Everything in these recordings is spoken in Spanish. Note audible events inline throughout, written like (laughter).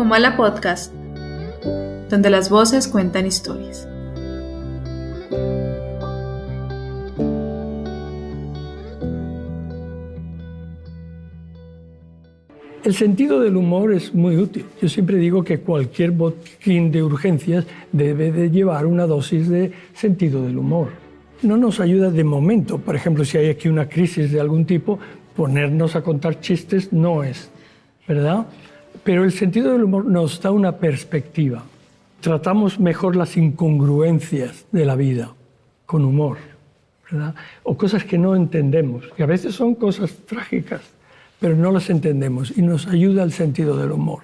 Comala Podcast, donde las voces cuentan historias. El sentido del humor es muy útil. Yo siempre digo que cualquier botín de urgencias debe de llevar una dosis de sentido del humor. No nos ayuda de momento, por ejemplo, si hay aquí una crisis de algún tipo, ponernos a contar chistes no es, ¿verdad? Pero el sentido del humor nos da una perspectiva. Tratamos mejor las incongruencias de la vida con humor, ¿verdad? O cosas que no entendemos, que a veces son cosas trágicas pero no las entendemos y nos ayuda el sentido del humor.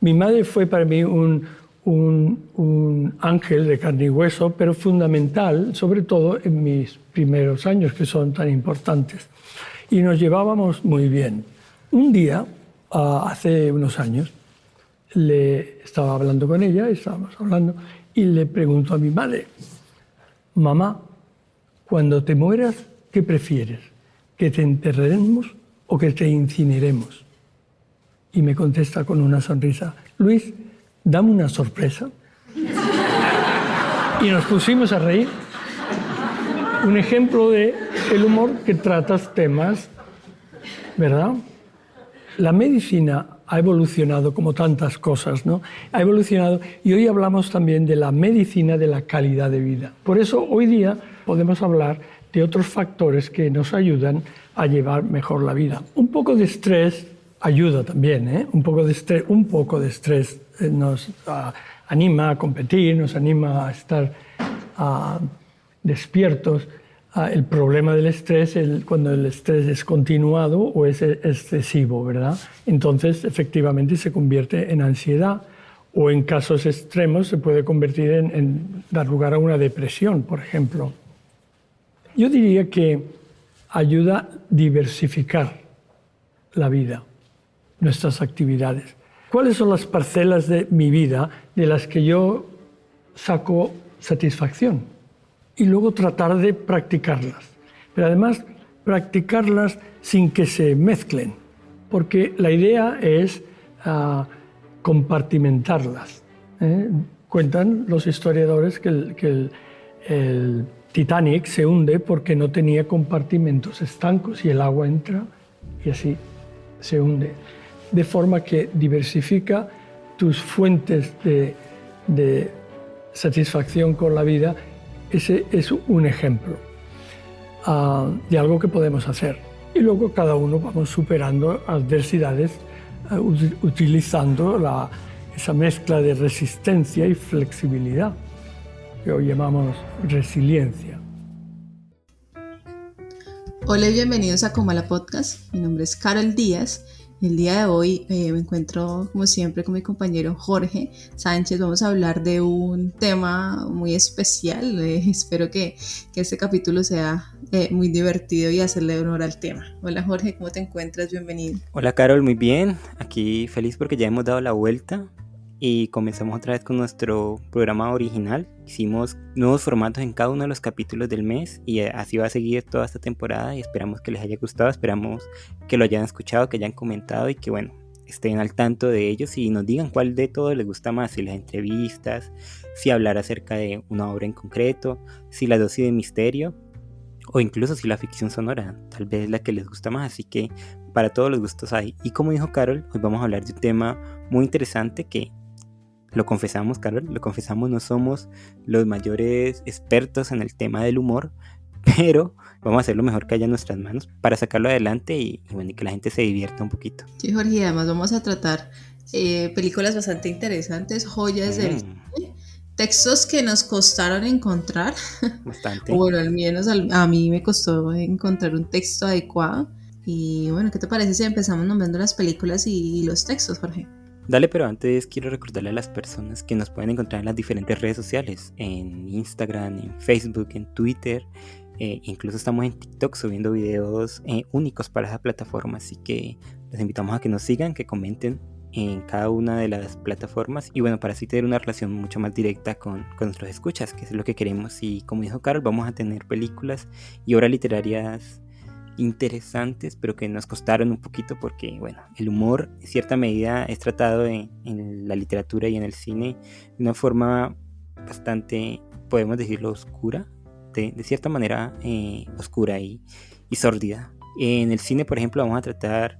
Mi madre fue para mí un, un, ángel de carne y hueso, pero fundamental, sobre todo en mis primeros años, que son tan importantes. Y nos llevábamos muy bien. Un día, hace unos años, le estaba hablando con ella, estábamos hablando, y le pregunto a mi madre, mamá, cuando te mueras, ¿qué prefieres? ¿Que te enterremos o que te incineremos. Y me contesta con una sonrisa, Luis, dame una sorpresa. y nos pusimos a reír. Un ejemplo de el humor que tratas temas, ¿verdad? La medicina ha evolucionado como tantas cosas, ¿no? Ha evolucionado y hoy hablamos también de la medicina de la calidad de vida. Por eso hoy día podemos hablar de otros factores que nos ayudan a llevar mejor la vida. Un poco de estrés ayuda también, ¿eh? un, poco de estrés, un poco de estrés eh, nos ah, anima a competir, nos anima a estar ah, despiertos. Ah, el problema del estrés es cuando el estrés es continuado o es excesivo, ¿verdad? Entonces, efectivamente, se convierte en ansiedad o en casos extremos se puede convertir en dar lugar a una depresión, por ejemplo. Yo diría que ayuda a diversificar la vida, nuestras actividades. ¿Cuáles son las parcelas de mi vida de las que yo saco satisfacción? Y luego tratar de practicarlas. Pero además, practicarlas sin que se mezclen, porque la idea es ah, compartimentarlas. ¿eh? Cuentan los historiadores que el Titanic se hunde porque no tenía compartimentos estancos y el agua entra y así se hunde. De forma que diversifica tus fuentes de, satisfacción con la vida. Ese es un ejemplo ah, de algo que podemos hacer. Y luego cada uno vamos superando adversidades ah, utilizando esa mezcla de resistencia y flexibilidad que hoy llamamos resiliencia. Hola y bienvenidos a Comala Podcast. Mi nombre es Carol Díaz. El día de hoy eh, me encuentro, como siempre, con mi compañero Jorge Sánchez. Vamos a hablar de un tema muy especial. (laughs) Eh, espero que, que, este capítulo sea eh, muy divertido y hacerle honor al tema. Hola Jorge, ¿cómo te encuentras? Bienvenido. Hola Carol, muy bien. Aquí feliz porque ya hemos dado la vuelta y comenzamos otra vez con nuestro programa original. Hicimos nuevos formatos en cada uno de los capítulos del mes y así va a seguir toda esta temporada y esperamos que les haya gustado, esperamos que lo hayan escuchado, que hayan comentado y que bueno, estén al tanto de ellos y nos digan cuál de todo les gusta más, si las entrevistas, si hablar acerca de una obra en concreto, si la dosis de misterio o incluso si la ficción sonora, tal vez es la que les gusta más, así que para todos los gustos hay. Y como dijo Carol, hoy vamos a hablar de un tema muy interesante que lo confesamos, Carol, lo confesamos, no somos los mayores expertos en el tema del humor, (laughs) pero vamos a hacer lo mejor que haya en nuestras manos para sacarlo adelante y, bueno, que la gente se divierta un poquito. Sí, Jorge, además vamos a tratar eh, películas bastante interesantes, joyas del mm. textos que nos costaron encontrar. (laughs) Bastante. bueno, al menos a mí me costó encontrar un texto adecuado. Y bueno, ¿qué te parece si empezamos nombrando las películas y los textos, Jorge? Dale, pero antes quiero recordarle a las personas que nos pueden encontrar en las diferentes redes sociales, en Instagram, en Facebook, en Twitter, eh, incluso estamos en TikTok subiendo videos eh, únicos para esa plataforma, así que les invitamos a que nos sigan, que comenten en cada una de las plataformas y bueno, para así tener una relación mucho más directa con, con nuestros escuchas, que es lo que queremos. Y como dijo Carol, vamos a tener películas y obras literarias interesantes, pero que nos costaron un poquito porque, bueno, el humor en cierta medida es tratado en, la literatura y en el cine de una forma bastante, podemos decirlo, oscura, de, cierta manera eh, oscura y, y sórdida. En el cine, por ejemplo, vamos a tratar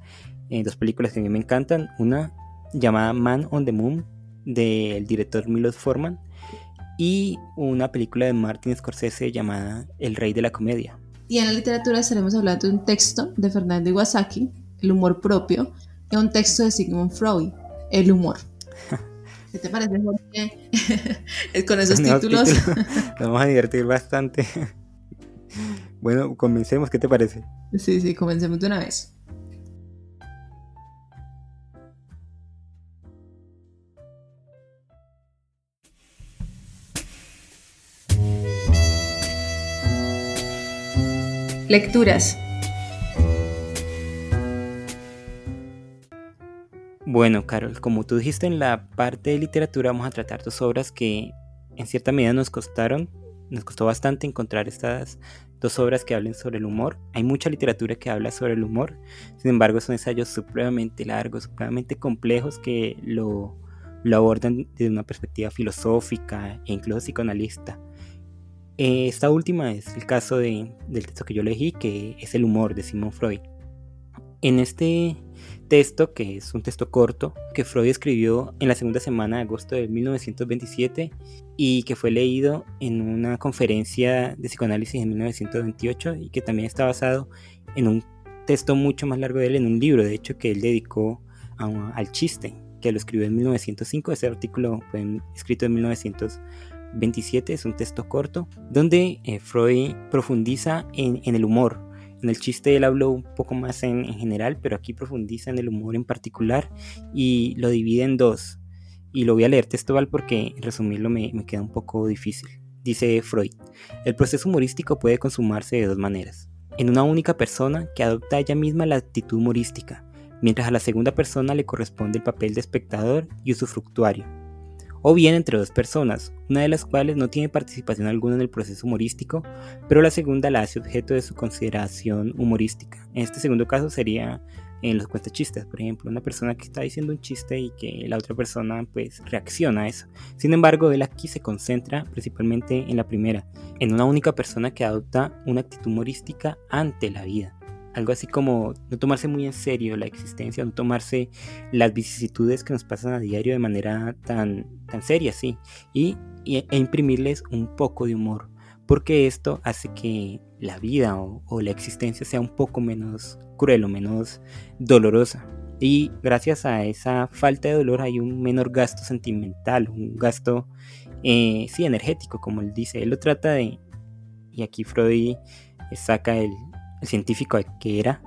eh, dos películas que a mí me encantan. Una llamada Man on the Moon del director Milos Forman y una película de Martin Scorsese llamada El Rey de la Comedia. Y en la literatura estaremos hablando de un texto de Fernando Iwasaki, El humor propio, y un texto de Sigmund Freud, El humor. (laughs) ¿Qué te parece, Jorge? (laughs) Con esos títulos. Nos (laughs) vamos a divertir bastante. Bueno, comencemos, ¿qué te parece? Sí, sí, comencemos de una vez. Lecturas. Bueno, Carol, como tú dijiste en la parte de literatura vamos a tratar dos obras que en cierta medida nos costaron, nos costó bastante encontrar estas dos obras que hablen sobre el humor. Hay mucha literatura que habla sobre el humor, sin embargo son ensayos supremamente largos, supremamente complejos que lo, lo abordan desde una perspectiva filosófica e incluso psicoanalista. Eh, esta última es el caso del texto que yo elegí, que es El humor de Simon Freud. En este texto, que es un texto corto, que Freud escribió en la segunda semana de agosto de 1927 y que fue leído en una conferencia de psicoanálisis en 1928 y que también está basado en un texto mucho más largo de él, en un libro, de hecho, que él dedicó al chiste, que lo escribió en 1905. Ese artículo fue escrito en 1928 27 es un texto corto donde eh, Freud profundiza en, el humor. En el chiste él habló un poco más en, general, pero aquí profundiza en el humor en particular y lo divide en dos. Y lo voy a leer textual porque resumirlo me, me queda un poco difícil. Dice Freud, el proceso humorístico puede consumarse de dos maneras. En una única persona que adopta ella misma la actitud humorística, mientras a la segunda persona le corresponde el papel de espectador y usufructuario o bien entre dos personas, una de las cuales no tiene participación alguna en el proceso humorístico, pero la segunda la hace objeto de su consideración humorística. En este segundo caso sería en los cuentachistes, por ejemplo, una persona que está diciendo un chiste y que la otra persona pues reacciona a eso. Sin embargo, él aquí se concentra principalmente en la primera, en una única persona que adopta una actitud humorística ante la vida algo así como no tomarse muy en serio la existencia, no tomarse las vicisitudes que nos pasan a diario de manera tan, tan seria, sí, y, e imprimirles un poco de humor, porque esto hace que la vida o, la existencia sea un poco menos cruel o menos dolorosa. Y gracias a esa falta de dolor hay un menor gasto sentimental, un gasto, eh, sí, energético, como él dice. Él lo trata de, y aquí Freud saca el, científico que era,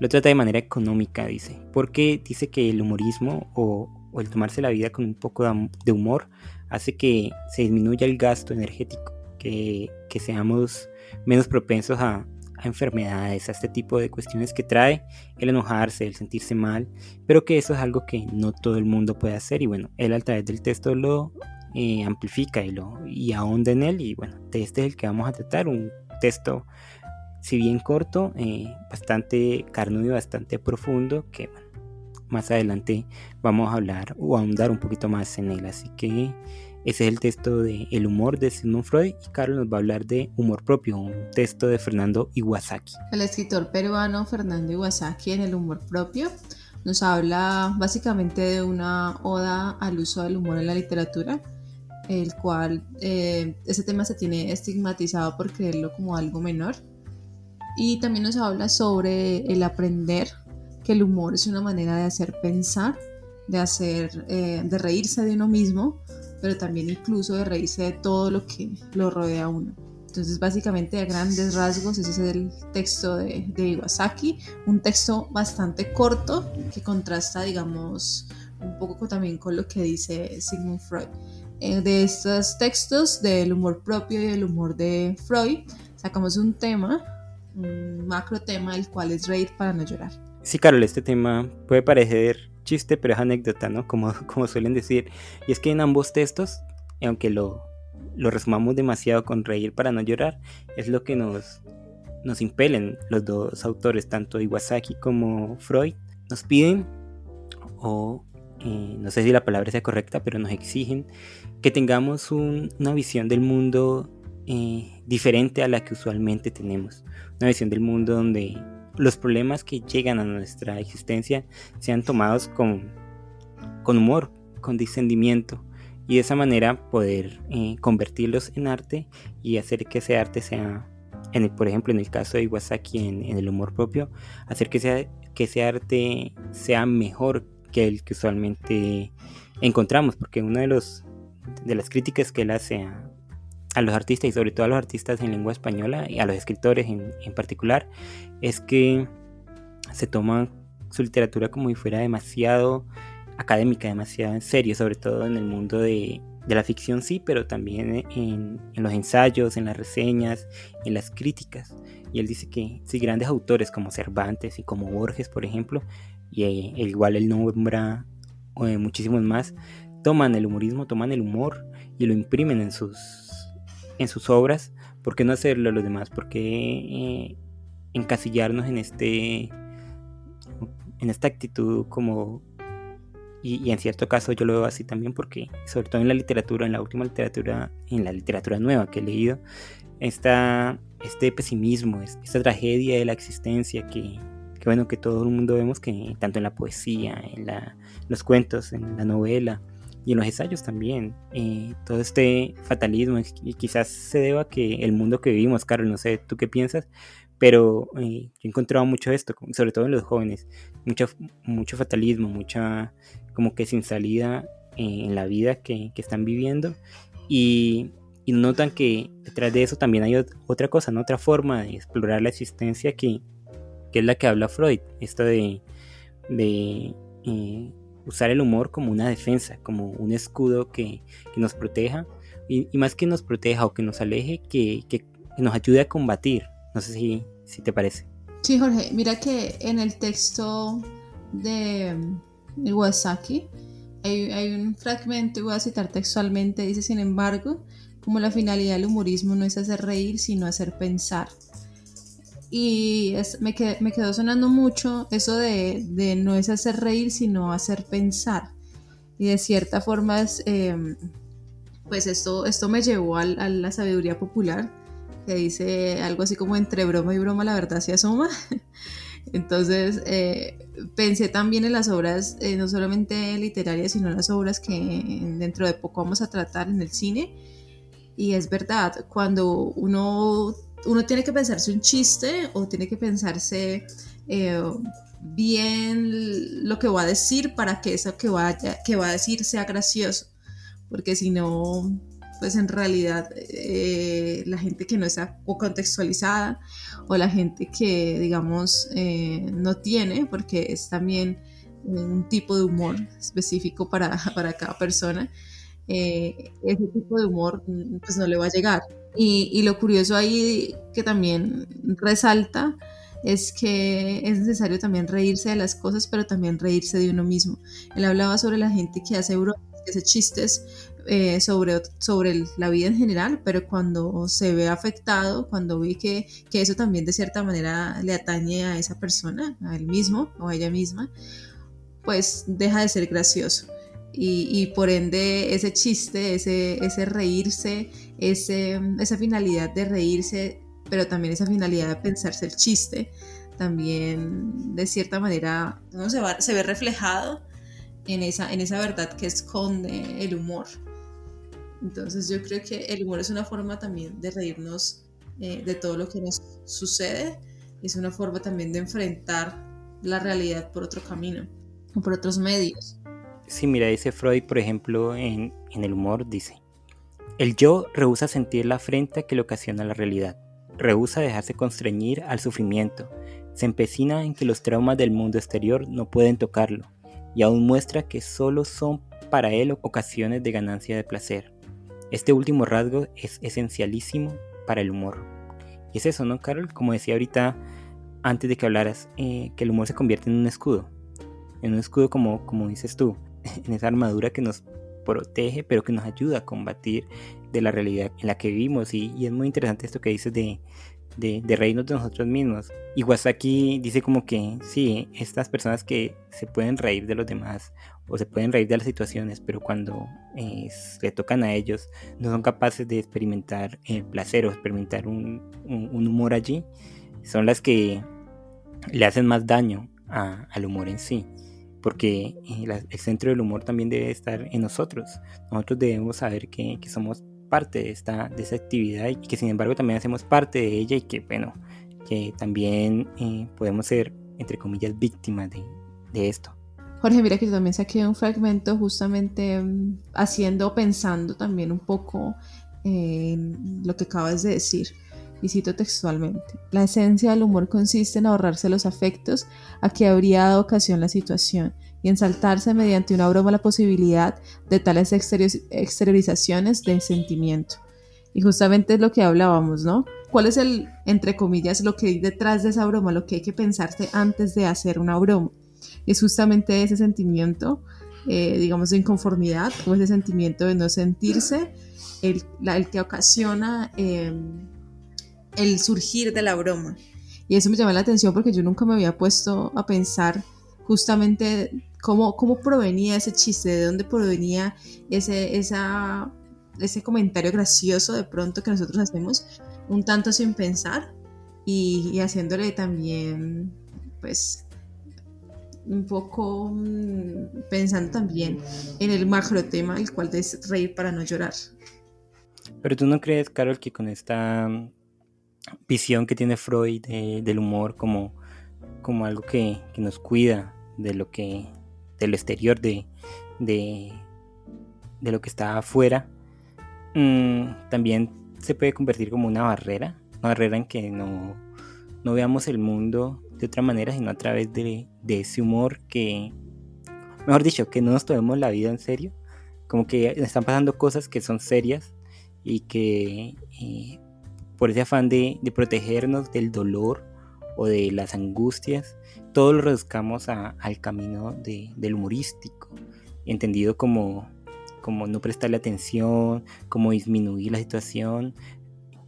lo trata de manera económica, dice, porque dice que el humorismo o, el tomarse la vida con un poco de humor hace que se disminuya el gasto energético, que, seamos menos propensos a, enfermedades, a este tipo de cuestiones que trae el enojarse, el sentirse mal, pero que eso es algo que no todo el mundo puede hacer y bueno, él a través del texto lo eh, amplifica y, lo, y ahonda en él y bueno, este es el que vamos a tratar, un texto si bien corto, eh, bastante carnudo y bastante profundo, que más adelante vamos a hablar o ahondar un poquito más en él. Así que ese es el texto de El humor de Sigmund Freud y Carlos nos va a hablar de Humor propio, un texto de Fernando Iwasaki. El escritor peruano Fernando Iwasaki en El humor propio nos habla básicamente de una oda al uso del humor en la literatura, el cual eh, ese tema se tiene estigmatizado por creerlo como algo menor y también nos habla sobre el aprender, que el humor es una manera de hacer pensar, de hacer, eh, de reírse de uno mismo, pero también incluso de reírse de todo lo que lo rodea a uno. Entonces, básicamente, a grandes rasgos, ese es el texto de, de Iwasaki, un texto bastante corto que contrasta, digamos, un poco también con lo que dice Sigmund Freud. Eh, de estos textos del humor propio y del humor de Freud, sacamos un tema un macro tema, el cual es reír para no llorar. Sí, Carol, este tema puede parecer chiste, pero es anécdota, ¿no? Como, (laughs) como suelen decir. Y es que en ambos textos, aunque lo, lo resumamos demasiado con reír para no llorar, es lo que nos, nos impelen los dos autores, tanto Iwasaki como Freud, nos piden, o eh, no sé si la palabra sea correcta, pero nos exigen que tengamos una visión del mundo eh, diferente a la que usualmente tenemos. Una visión del mundo donde los problemas que llegan a nuestra existencia sean tomados con, con humor, con discernimiento y de esa manera poder eh, convertirlos en arte y hacer que ese arte sea, en por ejemplo en el caso de Iwasaki en, en el humor propio, hacer que, sea, que ese arte sea mejor que el que usualmente encontramos, porque una de, los, de las críticas que él hace a, a los artistas y sobre todo a los artistas en lengua española y a los escritores en, en particular es que se toma su literatura como si fuera demasiado académica, demasiado en serio, sobre todo en el mundo de, de la ficción sí, pero también en, en, los ensayos, en las reseñas, en las críticas. Y él dice que si grandes autores como Cervantes y como Borges, por ejemplo, y eh, igual él nombra eh, muchísimos más, toman el humorismo, toman el humor y lo imprimen en sus, en sus obras, ¿por qué no hacerlo a los demás? ¿Por qué eh, encasillarnos en este en esta actitud como y, en cierto caso yo lo veo así también porque sobre todo en la literatura, en la última literatura, en la literatura nueva que he leído, está este pesimismo, esta tragedia de la existencia que, que bueno que todo el mundo vemos que tanto en la poesía, en la, los cuentos, en la novela, y en los ensayos también. Eh, todo este fatalismo quizás se deba a que el mundo que vivimos, Carlos, no sé tú qué piensas, pero eh, yo he encontrado mucho esto, sobre todo en los jóvenes, mucho, mucho fatalismo, mucha como que sin salida eh, en la vida que, que están viviendo y, y, notan que detrás de eso también hay otra cosa, ¿no? otra forma de explorar la existencia que, que es la que habla Freud, esto de, de usar el humor como una defensa, como un escudo que, que nos proteja y, más que nos proteja o que nos aleje, que, que, nos ayude a combatir. No sé si, si te parece. Sí, Jorge, mira que en el texto de Iwasaki hay, hay un fragmento, voy a citar textualmente, dice, sin embargo, como la finalidad del humorismo no es hacer reír, sino hacer pensar y es, me, qued, me, quedó sonando mucho eso de, de, no es hacer reír, sino hacer pensar. Y de cierta forma, es, eh, pues esto, esto me llevó a, a, la sabiduría popular, que dice algo así como entre broma y broma la verdad se asoma. (laughs) Entonces, eh, pensé también en las obras, eh, no solamente literarias, sino en las obras que dentro de poco vamos a tratar en el cine. Y es verdad, cuando uno uno tiene que pensarse un chiste o tiene que pensarse eh, bien lo que va a decir para que eso que, que va a decir sea gracioso. Porque si no, pues en realidad eh, la gente que no está contextualizada o la gente que, digamos, eh, no tiene, porque es también un tipo de humor específico para, (laughs) para cada persona, eh, ese tipo de humor pues no le va a llegar. Y, y, lo curioso ahí que también resalta es que es necesario también reírse de las cosas, pero también reírse de uno mismo. Él hablaba sobre la gente que hace bromas, que hace chistes eh, sobre, sobre la vida en general, pero cuando se ve afectado, cuando ve que, que eso también de cierta manera le atañe a esa persona, a él mismo o a ella misma, pues deja de ser gracioso. Y, por ende ese chiste, ese, ese reírse, ese, esa finalidad de reírse, pero también esa finalidad de pensarse el chiste, también de cierta manera ¿no? se, va, se ve reflejado en esa, en esa verdad que esconde el humor. Entonces yo creo que el humor es una forma también de reírnos eh, de todo lo que nos sucede, es una forma también de enfrentar la realidad por otro camino o por otros medios. Sí, mira, dice Freud, por ejemplo, en, en el humor, dice, el yo rehúsa sentir la afrenta que le ocasiona la realidad, rehúsa dejarse constreñir al sufrimiento, se empecina en que los traumas del mundo exterior no pueden tocarlo, y aún muestra que solo son para él ocasiones de ganancia de placer. Este último rasgo es esencialísimo para el humor. Y es eso, ¿no, Carol? Como decía ahorita, antes de que hablaras, eh, que el humor se convierte en un escudo. En un escudo como, como dices tú, (laughs) en esa armadura que nos protege, pero que nos ayuda a combatir de la realidad en la que vivimos. Y, es muy interesante esto que dices de, de, reírnos de nosotros mismos. Y aquí dice como que sí, estas personas que se pueden reír de los demás o se pueden reír de las situaciones, pero cuando eh, le tocan a ellos no son capaces de experimentar el placer o experimentar un, un, humor allí, son las que le hacen más daño al humor en sí. Porque eh, el centro del humor también debe estar en nosotros. Nosotros debemos saber que, que somos parte de esta de esa actividad y que sin embargo también hacemos parte de ella y que bueno que también eh, podemos ser, entre comillas, víctimas de, de, esto. Jorge, mira que yo también saqué un fragmento justamente mm, haciendo, pensando también un poco en lo que acabas de decir. Y cito textualmente, la esencia del humor consiste en ahorrarse los afectos a que habría dado ocasión la situación y en saltarse mediante una broma la posibilidad de tales exteriorizaciones de sentimiento. Y justamente es lo que hablábamos, ¿no? ¿Cuál es el, entre comillas, lo que hay detrás de esa broma, lo que hay que pensarse antes de hacer una broma? Es justamente ese sentimiento, eh, digamos, de inconformidad o ese sentimiento de no sentirse el, el que ocasiona em, el surgir de la broma. Y eso me llama la atención porque yo nunca me había puesto a pensar justamente cómo, cómo provenía ese chiste, de dónde provenía ese, esa ese comentario gracioso de pronto que nosotros hacemos un tanto sin pensar y, haciéndole también pues un poco mm, pensando también en el macro tema, el cual es reír para no llorar. Pero tú no crees, Carol, que con esta visión que tiene Freud del humor como, como algo que, nos cuida de lo que, de lo exterior, de, de, de lo que está afuera, Mm, también se puede convertir como una barrera, una barrera en que no, no veamos el mundo de otra manera, sino a través de, de, ese humor que, mejor dicho, que no nos tomemos la vida en serio, como que están pasando cosas que son serias y que eh, por ese afán de, de, protegernos del dolor o de las angustias, todo lo reduzcamos al camino de, del humorístico, entendido como como no prestarle atención, como disminuir la situación.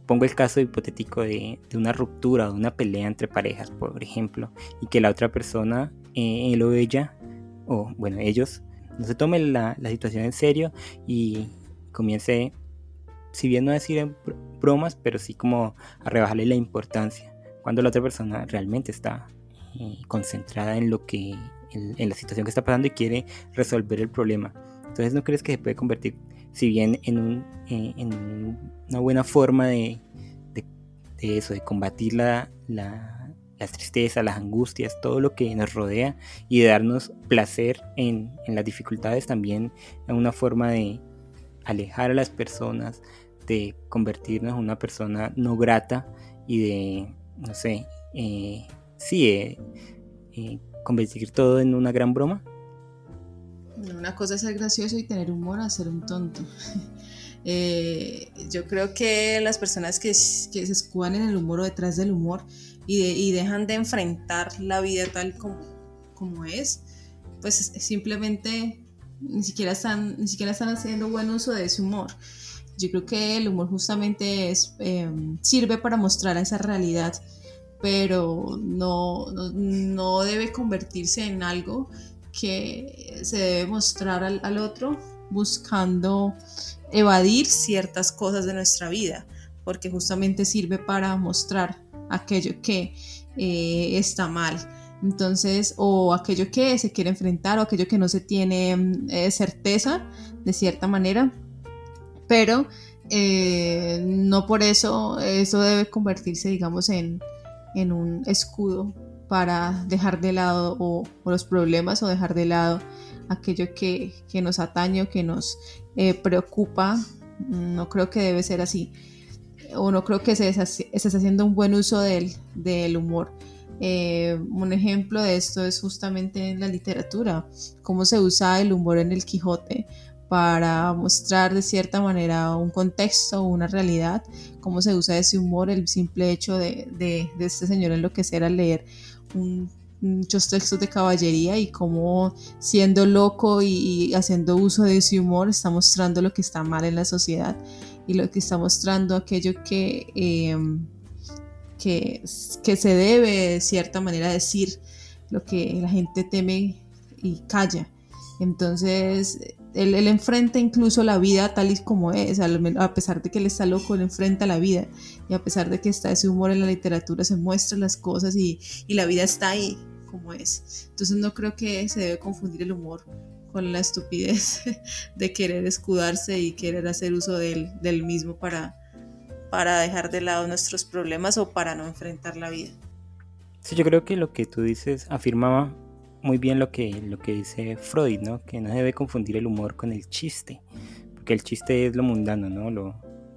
Pongo el caso hipotético de, una ruptura, de una pelea entre parejas, por ejemplo, y que la otra persona, eh, él o ella, o bueno, ellos, no se tomen la, situación en serio y comience, si bien no decir bromas, pero sí como a rebajarle la importancia, cuando la otra persona realmente está eh, concentrada en lo que, en la situación que está pasando y quiere resolver el problema. Entonces, ¿no crees que se puede convertir, si bien en, un, eh, en una buena forma de, de, eso, de combatir la, la, las tristezas, las angustias, todo lo que nos rodea y de darnos placer en, en las dificultades, también en una forma de alejar a las personas, de convertirnos en una persona no grata y de, no sé, eh, sí, eh, eh, convertir todo en una gran broma? Una cosa es ser gracioso y tener humor a ser un tonto. (laughs) Eh, yo creo que las personas que, se escudan en el humor o detrás del humor y, y dejan de enfrentar la vida tal como, como es, pues simplemente ni siquiera, están, ni siquiera están haciendo buen uso de ese humor. Yo creo que el humor justamente es, em, sirve para mostrar esa realidad, pero no, no, no debe convertirse en algo que se debe mostrar al, otro buscando evadir ciertas cosas de nuestra vida, porque justamente sirve para mostrar aquello que eh, está mal. Entonces, o aquello que se quiere enfrentar, o aquello que no se tiene eh, certeza, de cierta manera, pero eh, no por eso eso debe convertirse, digamos, en, en un escudo para dejar de lado o, los problemas o dejar de lado aquello que, nos atañe o que nos eh, preocupa. No creo que debe ser así. O no creo que se estés haciendo un buen uso del, humor. Eh, un ejemplo de esto es justamente en la literatura, cómo se usa el humor en el Quijote para mostrar de cierta manera un contexto una realidad, cómo se usa ese humor, el simple hecho de, de, de este señor enloquecer al leer muchos textos de caballería y cómo siendo loco y, haciendo uso de ese humor está mostrando lo que está mal en la sociedad y lo que está mostrando aquello que, em, que, que se debe de cierta manera decir lo que la gente teme y calla. Entonces, él, enfrenta incluso la vida tal y como es, a pesar de que él está loco, él enfrenta la vida. Y a pesar de que está ese humor en la literatura, se muestran las cosas y, la vida está ahí como es. Entonces, no creo que se debe confundir el humor con la estupidez (laughs) de querer escudarse y querer hacer uso del, del mismo para, para dejar de lado nuestros problemas o para no enfrentar la vida. Sí, yo creo que lo que tú dices afirmaba muy bien lo que, lo que dice Freud, ¿no? Que no se debe confundir el humor con el chiste, porque el chiste es lo mundano, ¿no? Lo,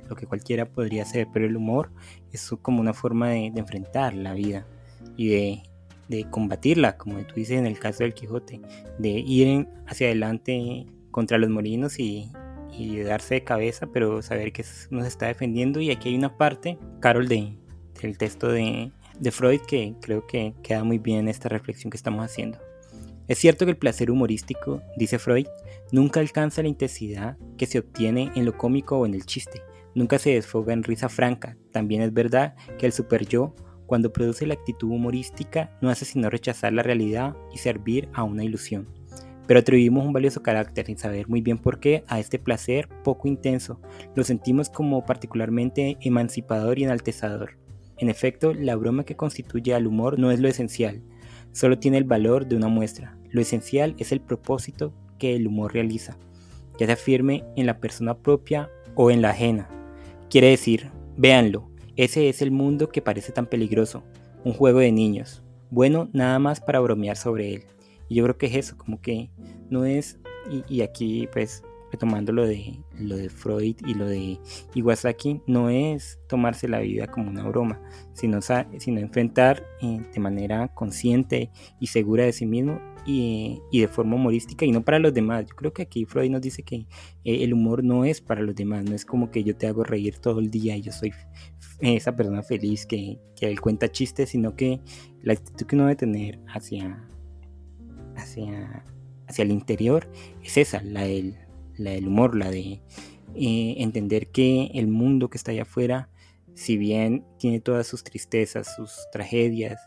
lo que cualquiera podría hacer, pero el humor es como una forma de, enfrentar la vida y de de combatirla, como tú dices en el caso del Quijote, de ir hacia adelante contra los molinos y, y darse de cabeza, pero saber que nos está defendiendo. Y aquí hay una parte, Carol, de, del texto de, de Freud que creo que queda muy bien esta reflexión que estamos haciendo. Es cierto que el placer humorístico, dice Freud, nunca alcanza la intensidad que se obtiene en lo cómico o en el chiste. Nunca se desfoga en risa franca. También es verdad que el super yo cuando produce la actitud humorística, no hace sino rechazar la realidad y servir a una ilusión. Pero atribuimos un valioso carácter sin saber muy bien por qué a este placer poco intenso. Lo sentimos como particularmente emancipador y enaltezador. En efecto, la broma que constituye al humor no es lo esencial, solo tiene el valor de una muestra. Lo esencial es el propósito que el humor realiza, ya sea firme en la persona propia o en la ajena. Quiere decir, véanlo, ese es el mundo que parece tan peligroso, un juego de niños, bueno nada más para bromear sobre él. Y yo creo que es eso, como que no es, y, aquí pues retomando lo de, lo de Freud y lo de Iwasaki, no es tomarse la vida como una broma, sino, sino enfrentar eh, de manera consciente y segura de sí mismo y, de forma humorística y no para los demás. Yo creo que aquí Freud nos dice que eh, el humor no es para los demás, no es como que yo te hago reír todo el día y yo soy esa persona feliz que, que él cuenta chistes, sino que la actitud que uno debe tener hacia, hacia, hacia el interior es esa, la del, la del humor, la de eh, entender que el mundo que está allá afuera, si bien tiene todas sus tristezas, sus tragedias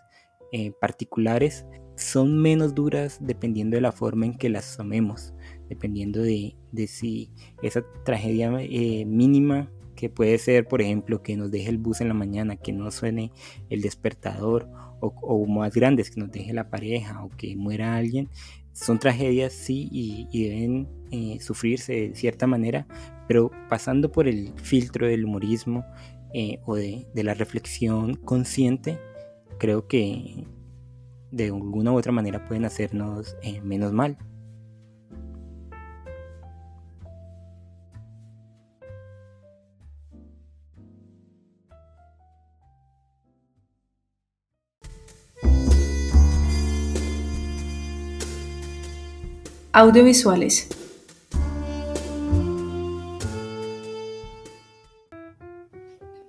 eh, particulares, son menos duras dependiendo de la forma en que las tomemos, dependiendo de, de si esa tragedia eh, mínima que puede ser, por ejemplo, que nos deje el bus en la mañana, que no suene el despertador, o, más grandes, que nos deje la pareja o que muera alguien, son tragedias, sí, y, deben eh, sufrirse de cierta manera, pero pasando por el filtro del humorismo eh, o de, la reflexión consciente, creo que de alguna u otra manera pueden hacernos eh, menos mal. Audiovisuales.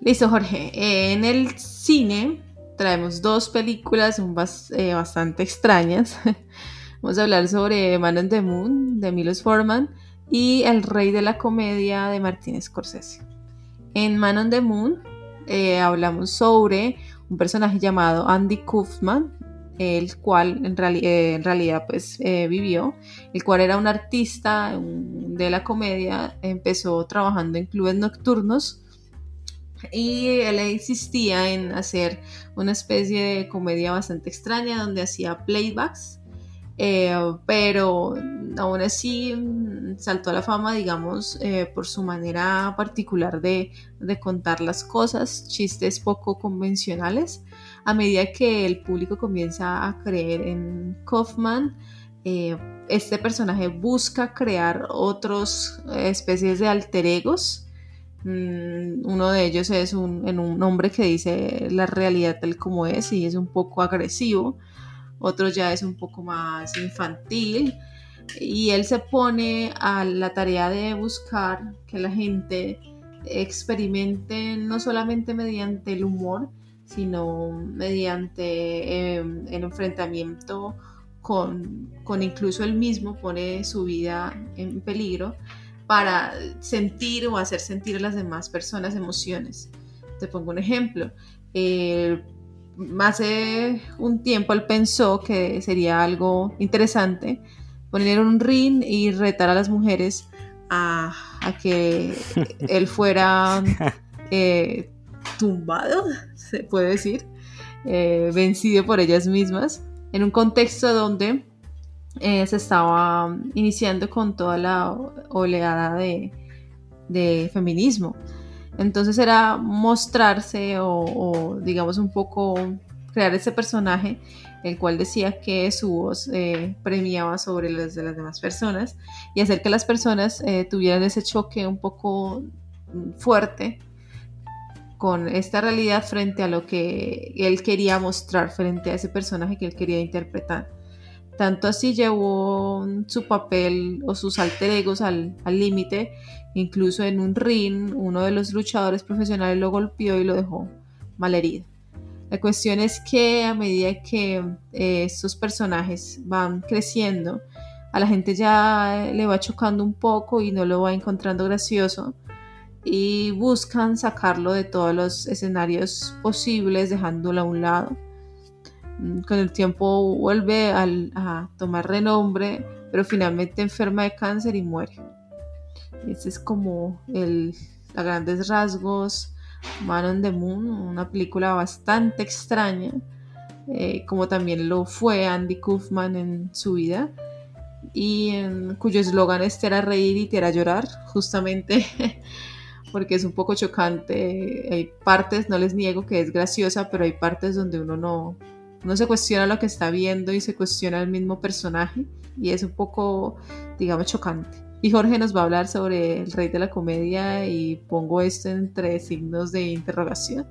Listo, Jorge. en el cine traemos dos películas eh, bastante extrañas. (laughs) Vamos a hablar sobre Man on the Moon de Milos Forman y El Rey de la Comedia de Martin Scorsese. En Man on the Moon eh, hablamos sobre un personaje llamado Andy Kaufman, el cual en, eh, realidad pues vivió, el cual era un artista de la comedia, empezó trabajando en clubes nocturnos y él insistía en hacer una especie de comedia bastante extraña donde hacía playbacks, eh, pero aún así mm, saltó a la fama, digamos, por su manera particular de, de contar las cosas, chistes poco convencionales a medida que el público comienza a creer en Kaufman, eh, este personaje busca crear otras eh, especies de alter egos. Mm, uno de ellos es un, en un hombre que dice la realidad tal como es y es un poco agresivo. Otro ya es un poco más infantil. Y él se pone a la tarea de buscar que la gente experimente no solamente mediante el humor, sino mediante em, el enfrentamiento con, incluso él mismo, pone su vida en peligro para sentir o hacer sentir a las demás personas emociones. Te pongo un ejemplo. Eh, hace un tiempo él pensó que sería algo interesante poner un ring y retar a las mujeres a, que (laughs) él fuera (laughs) eh, tumbado, se puede decir, eh, vencido por ellas mismas, en un contexto donde eh, se estaba iniciando con toda la oleada de, feminismo. Entonces era mostrarse o, digamos un poco crear ese personaje, el cual decía que su voz eh, premiaba sobre las de las demás personas y hacer que las personas eh, tuvieran ese choque un poco fuerte con esta realidad frente a lo que él quería mostrar, frente a ese personaje que él quería interpretar. Tanto así llevó su papel o sus alter egos al límite Incluso en un ring, uno de los luchadores profesionales lo golpeó y lo dejó malherido. La cuestión es que a medida que eh, estos personajes van creciendo, a la gente ya le va chocando un poco y no lo va encontrando gracioso y buscan sacarlo de todos los escenarios posibles dejándolo a un lado. Mm, con el tiempo vuelve a tomar renombre, pero finalmente enferma de cáncer y muere. Este es como el, a grandes rasgos Man on the Moon, una película bastante extraña, eh, como también lo fue Andy Kaufman en su vida, y en, cuyo eslogan es te reír y te hará llorar, justamente (laughs) porque es un poco chocante. Hay partes, no les niego que es graciosa, pero hay partes donde uno no, no se cuestiona lo que está viendo y se cuestiona el mismo personaje, y es un poco, digamos, chocante. Y Jorge nos va a hablar sobre el rey de la comedia y pongo esto entre signos de interrogación.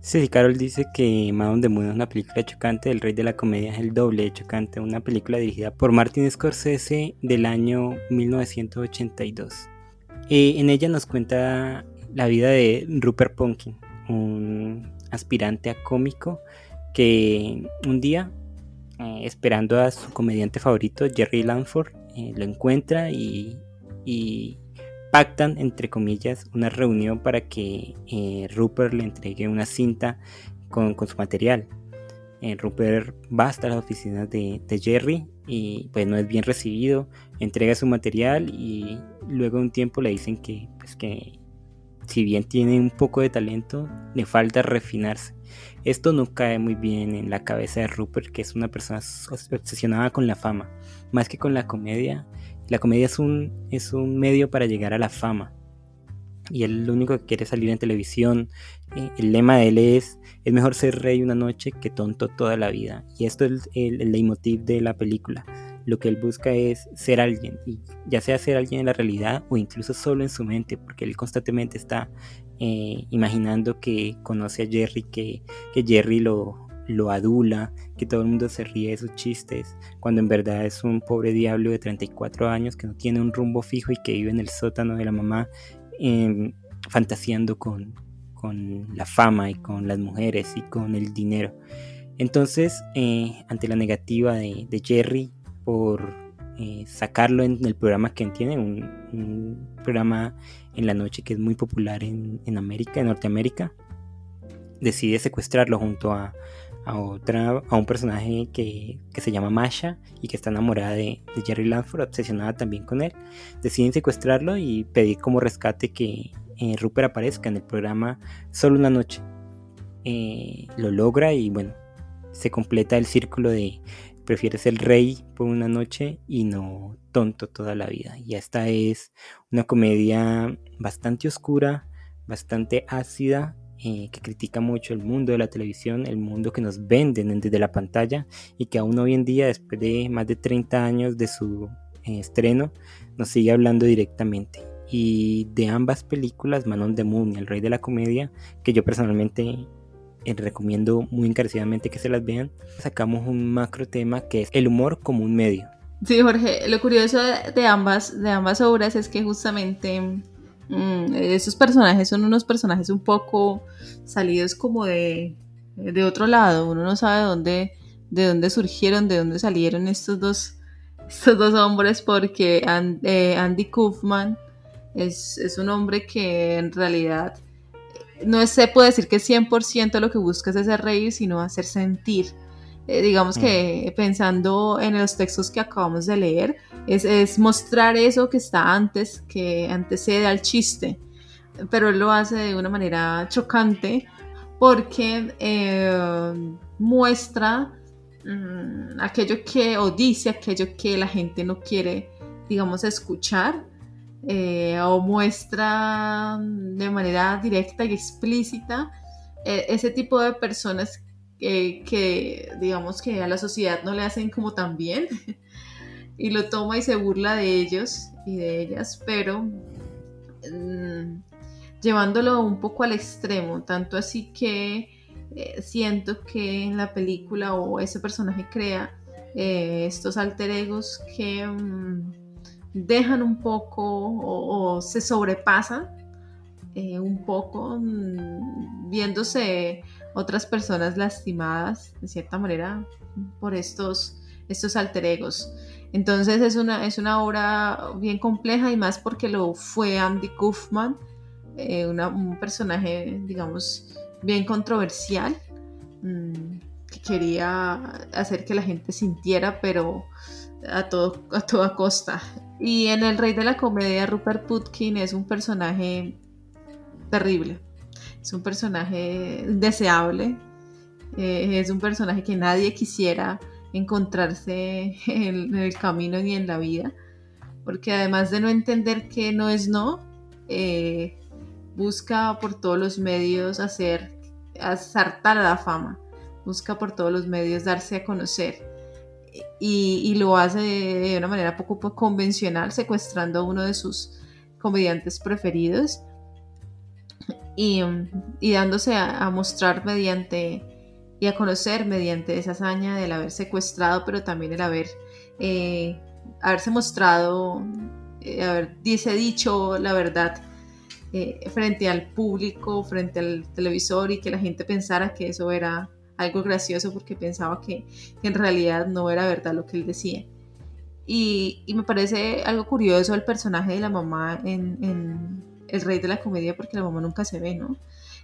Sí, Carol dice que Madame de Moon es una película chocante, El Rey de la Comedia es el doble de chocante, una película dirigida por Martin Scorsese del año 1982. Eh, en ella nos cuenta la vida de Rupert Pumpkin, un aspirante a cómico que un día, eh, esperando a su comediante favorito, Jerry Lanford, eh, lo encuentra y, pactan, entre comillas, una reunión para que eh, Rupert le entregue una cinta con, su material. Rupert va hasta las oficinas de, Jerry y pues no es bien recibido, entrega su material y luego de un tiempo le dicen que, pues, que si bien tiene un poco de talento, le falta refinarse. Esto no cae muy bien en la cabeza de Rupert, que es una persona obsesionada con la fama, más que con la comedia. La comedia es un, es un medio para llegar a la fama. Y él lo único que quiere es salir en televisión. Eh, el lema de él es, es mejor ser rey una noche que tonto toda la vida. Y esto es el, el leitmotiv de la película lo que él busca es ser alguien, y ya sea ser alguien en la realidad o incluso solo en su mente, porque él constantemente está eh, imaginando que conoce a Jerry, que, que Jerry lo, lo adula, que todo el mundo se ríe de sus chistes, cuando en verdad es un pobre diablo de 34 años que no tiene un rumbo fijo y que vive en el sótano de la mamá, em, fantaseando con, con la fama y con las mujeres y con el dinero. Entonces, eh, ante la negativa de, de Jerry por eh, sacarlo en el programa que tiene, un, programa en la noche que es muy popular en, América, en Norteamérica. Decide secuestrarlo junto a, otra, a un personaje que, se llama Masha y que está enamorada de, Jerry Lanford, obsesionada también con él. Deciden secuestrarlo y pedir como rescate que eh, Rupert aparezca en el programa solo una noche. Eh, lo logra y bueno, se completa el círculo de, prefieres ser rey por una noche y no tonto toda la vida. Y esta es una comedia bastante oscura, bastante ácida, eh, que critica mucho el mundo de la televisión, el mundo que nos venden desde la pantalla y que aún hoy en día, después de más de 30 años de su eh, estreno, nos sigue hablando directamente. Y de ambas películas, Manon de Moon El Rey de la Comedia, que yo personalmente recomiendo muy encarecidamente que se las vean, sacamos un macro tema que es el humor como un medio. Sí, Jorge, lo curioso de ambas, de ambas obras es que justamente mm, esos personajes son unos personajes un poco salidos como de, de otro lado, uno no sabe dónde, de dónde surgieron, de dónde salieron estos dos, estos dos hombres, porque eh, Andy Kaufman es, es un hombre que en realidad no se puede decir que 100% lo que buscas es hacer reír, sino hacer sentir. Eh, digamos que mm. pensando en los textos que acabamos de leer, es, mostrar eso que está antes, que antecede al chiste, pero él lo hace de una manera chocante porque eh, muestra mm, aquello que, o dice aquello que la gente no quiere, digamos, escuchar, eh, o muestra de manera directa y explícita ese tipo de personas que, digamos que a la sociedad no le hacen como tan bien (laughs) y lo toma y se burla de ellos y de ellas, pero mm, llevándolo un poco al extremo, tanto así que eh, siento que en la película o ese personaje crea eh, estos alter egos que mm, dejan un poco o, se sobrepasan eh, un poco mm, viéndose otras personas lastimadas de cierta manera por estos, estos alter egos. Entonces es una, es una obra bien compleja y más porque lo fue Andy Kaufman, eh, un personaje, digamos, bien controversial, mm, que quería hacer que la gente sintiera, pero a, todo, a toda costa. Y en El Rey de la Comedia, Rupert Putkin es un personaje terrible es un personaje deseable, eh, es un personaje que nadie quisiera encontrarse en, el camino ni en la vida, porque además de no entender que no es no, eh, busca por todos los medios hacer, azartar a la fama, busca por todos los medios darse a conocer. Y, y, lo hace de una manera poco convencional, secuestrando a uno de sus comediantes preferidos y, dándose a, mostrar mediante y a conocer mediante esa hazaña del haber secuestrado, pero también el haber eh, haberse mostrado, eh, haber dice dicho la verdad eh, frente al público, frente al televisor y que la gente pensara que eso era algo gracioso porque pensaba que, en realidad no era verdad lo que él decía. Y, me parece algo curioso el personaje de la mamá en el rey de la comedia porque la mamá nunca se ve, ¿no?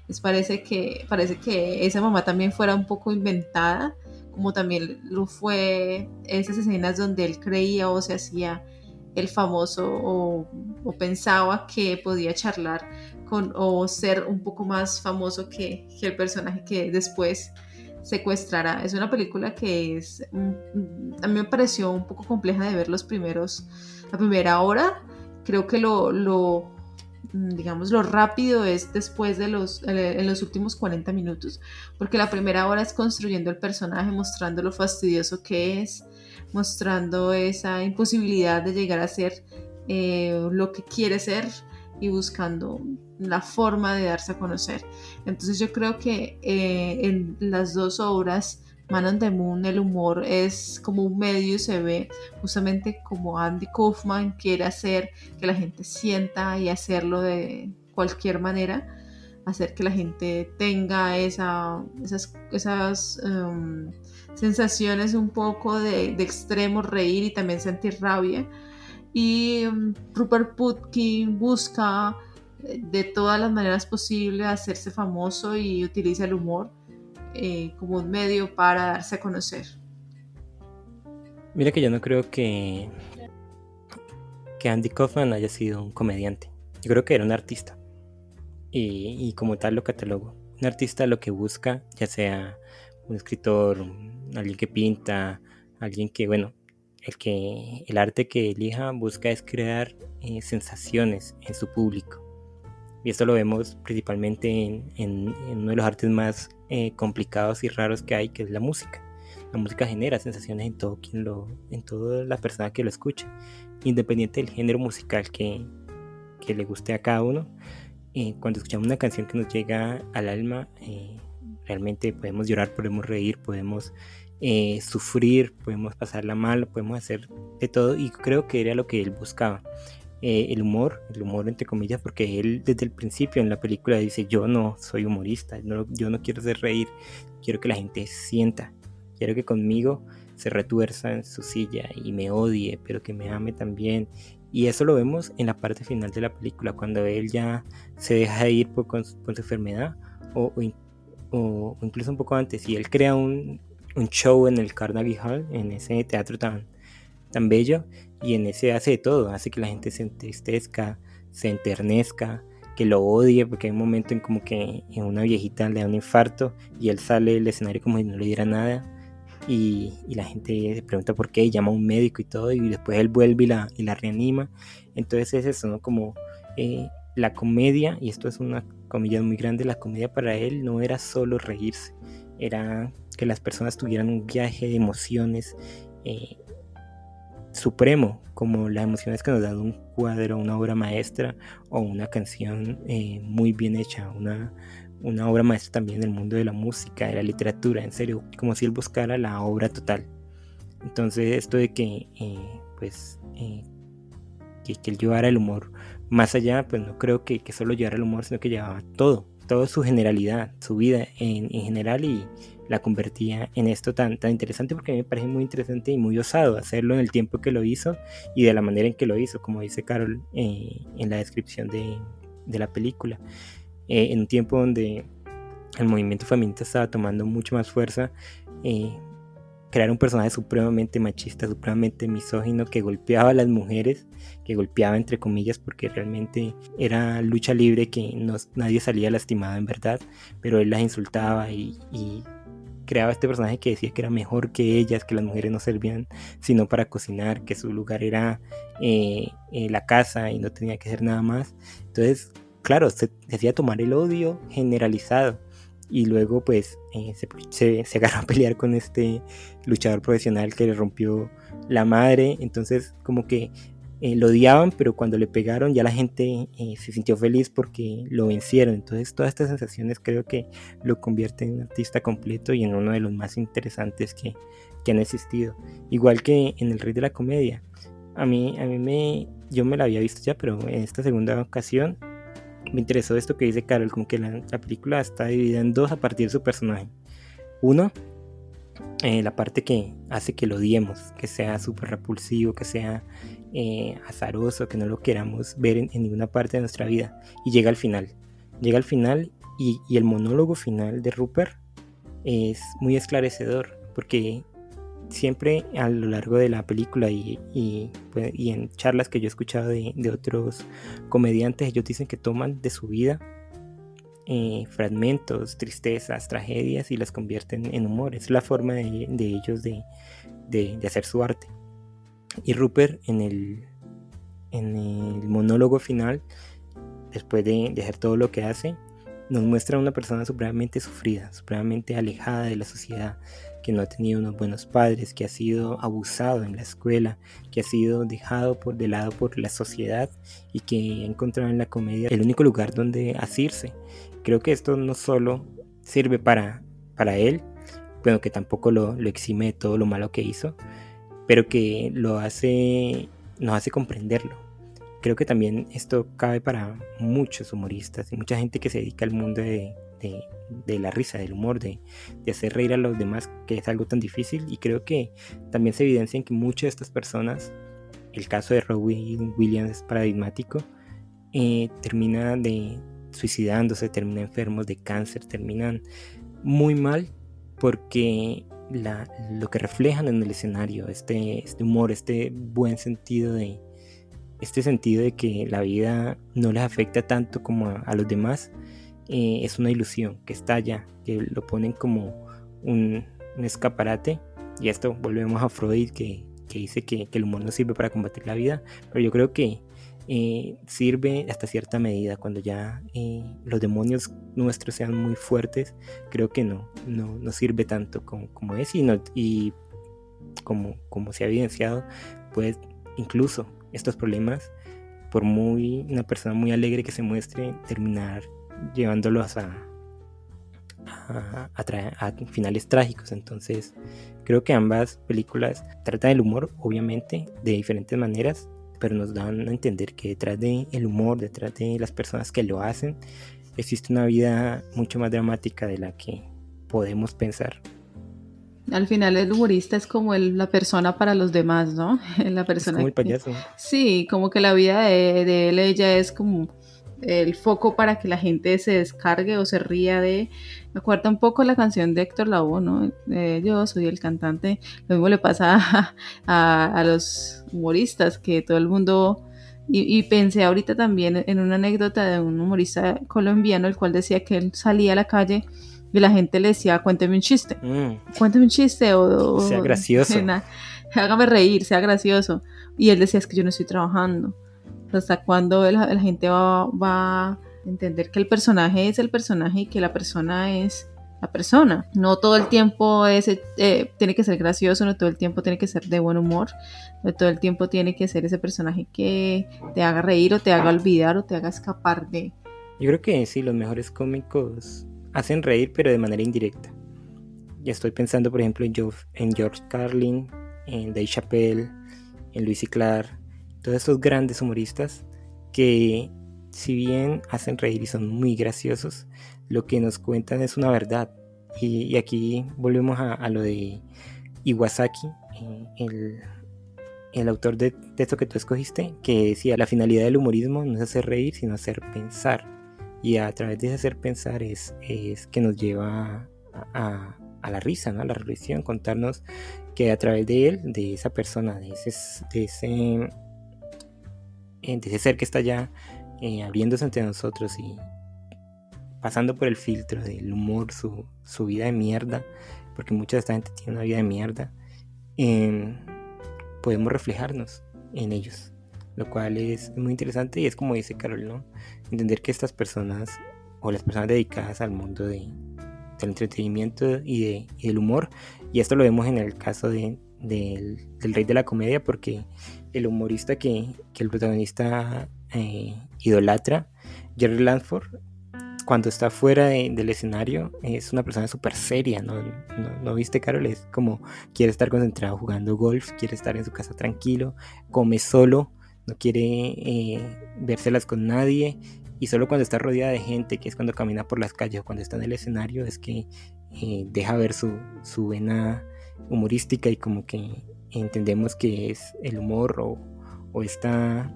Les parece que, parece que esa mamá también fuera un poco inventada, como también lo fue esas escenas donde él creía o se hacía el famoso o, pensaba que podía charlar con o ser un poco más famoso que, el personaje que después secuestrará. Es una película que es, a mí me pareció un poco compleja de ver los primeros, la primera hora. Creo que lo, lo Mm, digamos, lo rápido es después de los, en los últimos 40 minutos, porque la primera hora es construyendo el personaje, mostrando lo fastidioso que es, mostrando esa imposibilidad de llegar a ser eh, lo que quiere ser y buscando la forma de darse a conocer. Entonces yo creo que eh, en las dos obras Man on the Moon, el humor es como un medio, se ve justamente como Andy Kaufman quiere hacer que la gente sienta y hacerlo de cualquier manera, hacer que la gente tenga esa, esas, um, sensaciones un poco de, extremo, reír y también sentir rabia. Y um, Rupert Putkin busca eh, de todas las maneras posibles hacerse famoso y utiliza el humor eh, como un medio para darse a conocer. Mira que yo no creo que, que Andy Kaufman haya sido un comediante. Yo creo que era un artista. Y, como tal lo catalogo. Un artista lo que busca, ya sea un escritor, alguien que pinta, alguien que, bueno, el que el arte que elija busca es crear eh, sensaciones en su público. Y esto lo vemos principalmente en, uno de los artes más eh, complicados y raros que hay, que es la música. La música genera sensaciones en todo quien lo, en toda la persona que lo escucha, independiente del género musical que, que le guste a cada uno. Eh, cuando escuchamos una canción que nos llega al alma, eh, realmente podemos llorar, podemos reír, podemos sufrir, podemos pasarla mal, podemos hacer de todo y creo que era lo que él buscaba. Eh, el humor, el humor entre comillas, porque él desde el principio en la película dice, yo no soy humorista, yo no quiero hacer reír, quiero que la gente sienta, quiero que conmigo se retuerza en su silla y me odie, pero que me ame también Y eso lo vemos en la parte final de la película, cuando él ya se deja ir por, con, su enfermedad o, o, incluso un poco antes, y él crea un, un, show en el Carnegie Hall, en ese teatro tan, tan bello, y en ese hace de todo, hace que la gente se entristezca, se enternezca, que lo odie, porque hay un momento en como que en una viejita le da un infarto y él sale del escenario como si no le diera nada y, la gente se pregunta por qué, llama a un médico y todo, y después él vuelve y la, y la reanima. Entonces es eso, ¿no? Como eh, la comedia, y esto es una comilla muy grande, la comedia para él no era solo reírse, era que las personas tuvieran un viaje de emociones eh, supremo, como las emociones que nos dan un cuadro, una obra maestra o una canción eh, muy bien hecha, una, una obra maestra también del mundo de la música, de la literatura, en serio, como si él buscara la obra total. Entonces esto de que, eh, pues, eh, que, él llevara el humor más allá, pues no creo que, que, solo llevara el humor, sino que llevaba todo, toda su generalidad, su vida en, en, general y la convertía en esto tan, tan interesante porque me parece muy interesante y muy osado hacerlo en el tiempo que lo hizo y de la manera en que lo hizo, como dice Carol eh, en la descripción de, de la película. Eh, en un tiempo donde el movimiento feminista estaba tomando mucho más fuerza, eh, crear un personaje supremamente machista, supremamente misógino, que golpeaba a las mujeres, que golpeaba entre comillas porque realmente era lucha libre, que no, nadie salía lastimado en verdad, pero él las insultaba y, creaba este personaje que decía que era mejor que ellas, que las mujeres no servían sino para cocinar, que su lugar era eh, la casa y no tenía que hacer nada más. Entonces claro, se, hacía tomar el odio generalizado y luego pues eh, se, se, agarró a pelear con este luchador profesional que le rompió la madre, entonces como que eh, lo odiaban, pero cuando le pegaron ya la gente eh, se sintió feliz porque lo vencieron, entonces todas estas sensaciones creo que lo convierte en un artista completo y en uno de los más interesantes que, que han existido, igual que en El Rey de la Comedia. A mí, a mí me, yo me la había visto ya, pero en esta segunda ocasión me interesó esto que dice Carol, como que la, película está dividida en dos a partir de su personaje. Uno, eh, la parte que hace que lo odiemos, que sea súper repulsivo, que sea eh, azaroso, que no lo queramos ver en, ninguna parte de nuestra vida. Y llega al final. Llega al final y, y el monólogo final de Rupert es muy esclarecedor, porque siempre a lo largo de la película y, pues, en charlas que yo he escuchado de, otros comediantes, ellos dicen que toman de su vida eh, fragmentos, tristezas, tragedias y las convierten en humor. Es la forma de, ellos de, hacer su arte. Y Rupert en el, en el monólogo final, después de, hacer todo lo que hace, nos muestra a una persona supremamente sufrida, supremamente alejada de la sociedad, que no ha tenido unos buenos padres, que ha sido abusado en la escuela, que ha sido dejado por de lado por la sociedad y que ha encontrado en la comedia el único lugar donde asirse. Creo que esto no solo sirve para, para él, bueno, que tampoco lo, lo exime de todo lo malo que hizo, pero que lo hace, nos hace comprenderlo. Creo que también esto cabe para muchos humoristas y mucha gente que se dedica al mundo de, de, la risa, del humor, de, hacer reír a los demás, que es algo tan difícil. Y creo que también se evidencia en que muchas de estas personas, el caso de Robin Williams es paradigmático, eh, termina de suicidándose, termina enfermos de cáncer, terminan muy mal porque lo que reflejan en el escenario, este, este humor, este buen sentido de, este sentido de que la vida no les afecta tanto como a los demás, eh, es una ilusión que está allá, que lo ponen como un, escaparate. Y esto volvemos a Freud que, dice que, el humor no sirve para combatir la vida, pero yo creo que eh, sirve hasta cierta medida. Cuando ya eh, los demonios nuestros sean muy fuertes, creo que no, no, sirve tanto como, es y, y como, como se ha evidenciado, pues incluso estos problemas, por muy una persona muy alegre que se muestre, terminar llevándolos a, a, a, finales trágicos. Entonces, creo que ambas películas tratan el humor, obviamente, de diferentes maneras, pero nos dan a entender que detrás del el humor, detrás de las personas que lo hacen, existe una vida mucho más dramática de la que podemos pensar. al final el humorista es como el, la persona para los demás, ¿no? (laughs) La persona. Es como el payaso. sí, como que la vida de, de él, ella es como el foco para que la gente se descargue o se ría de. Me acuerda un poco la canción de Héctor Lavoe, ¿no? yo soy el cantante. Lo mismo le pasa (laughs) a, a, los humoristas, que todo el mundo. Y, y, pensé ahorita también en una anécdota de un humorista colombiano, el cual decía que él salía a la calle y la gente le decía, cuénteme un chiste. Mm. Cuénteme un chiste o... sea gracioso. (laughs) hágame reír, sea gracioso. Y él decía, es que yo no estoy trabajando hasta cuando la, gente va, a entender que el personaje es el personaje y que la persona es la persona. No todo el tiempo eh, tiene que ser gracioso, no todo el tiempo tiene que ser de buen humor, no todo el tiempo tiene que ser ese personaje que te haga reír o te haga olvidar o te haga escapar de... Yo creo que sí, los mejores cómicos hacen reír pero de manera indirecta. Ya estoy pensando por ejemplo en George Carlin, en Dave Chappelle, en Luis y Clark, todos estos grandes humoristas que si bien hacen reír y son muy graciosos, lo que nos cuentan es una verdad. Y, aquí volvemos a, lo de Iwasaki, eh, el, autor de, esto que tú escogiste, que decía, la finalidad del humorismo no es hacer reír, sino hacer pensar. Y a través de hacer pensar es, es que nos lleva a, la risa, ¿no? a la reflexión, contarnos que a través de él, de esa persona, de ese, de ese de ese ser que está ya eh, abriéndose ante nosotros y pasando por el filtro del humor, su, su, vida de mierda, porque mucha de esta gente tiene una vida de mierda, em, podemos reflejarnos en ellos, lo cual es muy interesante y es como dice Carol, ¿no? Entender que estas personas o las personas dedicadas al mundo de, del entretenimiento y, de, y del humor, y esto lo vemos en el caso de, del, del rey de la comedia, porque el humorista que, el protagonista eh, idolatra, Jerry Lanford, cuando está fuera del escenario es una persona súper seria, ¿no? ¿no? viste, Carol? Es como quiere estar concentrado jugando golf, quiere estar en su casa tranquilo, come solo, no quiere eh, vérselas con nadie y solo cuando está rodeada de gente, que es cuando camina por las calles o cuando está en el escenario, es que eh, deja ver su, su vena humorística y como que entendemos que es el humor o, o está,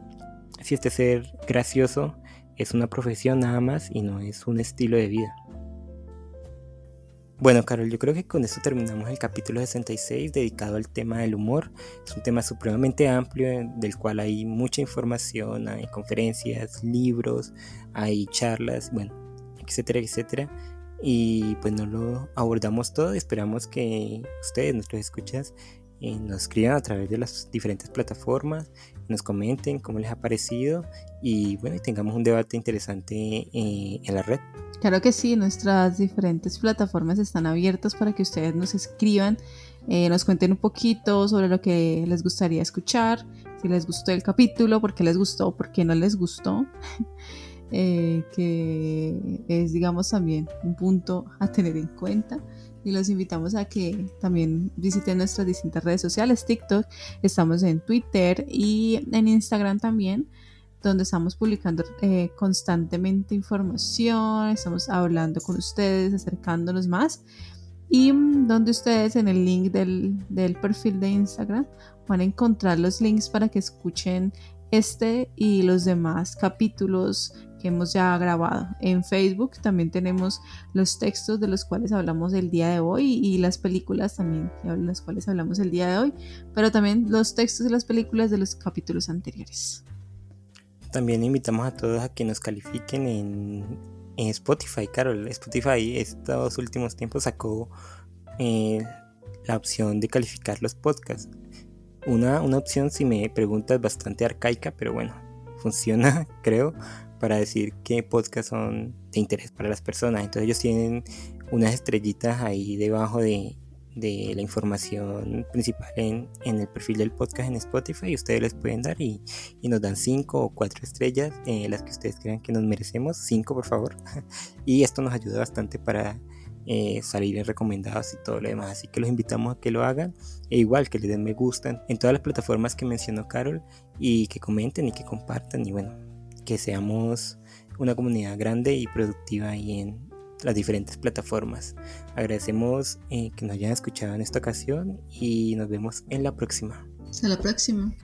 si este ser gracioso es una profesión nada más y no es un estilo de vida. Bueno, Carol, yo creo que con esto terminamos el capítulo 66 dedicado al tema del humor. Es un tema supremamente amplio del cual hay mucha información, hay conferencias, libros, hay charlas, bueno, etcétera, etcétera. Y pues no lo abordamos todo. Esperamos que ustedes, nuestros escuchas, nos escriban a través de las diferentes plataformas, nos comenten cómo les ha parecido y bueno, tengamos un debate interesante eh, en la red. Claro que sí, nuestras diferentes plataformas están abiertas para que ustedes nos escriban, eh, nos cuenten un poquito sobre lo que les gustaría escuchar, si les gustó el capítulo, por qué les gustó, por qué no les gustó. (laughs) Eh, que es digamos también un punto a tener en cuenta y los invitamos a que también visiten nuestras distintas redes sociales, TikTok, estamos en Twitter y en Instagram también, donde estamos publicando eh, constantemente información, estamos hablando con ustedes, acercándonos más. Y mm, donde ustedes en el link del, del perfil de Instagram van a encontrar los links para que escuchen este y los demás capítulos que hemos ya grabado. En Facebook también tenemos los textos de los cuales hablamos el día de hoy y las películas también de las cuales hablamos el día de hoy, pero también los textos de las películas de los capítulos anteriores. También invitamos a todos a que nos califiquen en, Spotify. Carol, Spotify estos últimos tiempos sacó eh, la opción de calificar los podcasts. Una, una opción, si me preguntas, bastante arcaica, pero bueno, funciona, (laughs) creo, para decir qué podcasts son de interés para las personas. Entonces ellos tienen unas estrellitas ahí debajo de, la información principal en, el perfil del podcast en Spotify y ustedes les pueden dar y, nos dan cinco o cuatro estrellas, eh, las que ustedes crean que nos merecemos, cinco por favor. (laughs) y esto nos ayuda bastante para eh, salir en recomendados y todo lo demás. Así que los invitamos a que lo hagan e igual que le den me gustan en todas las plataformas que mencionó Carol y que comenten y que compartan y bueno, que seamos una comunidad grande y productiva ahí en, las diferentes plataformas. Agradecemos eh, que nos hayan escuchado en esta ocasión y nos vemos en la próxima. Hasta la próxima.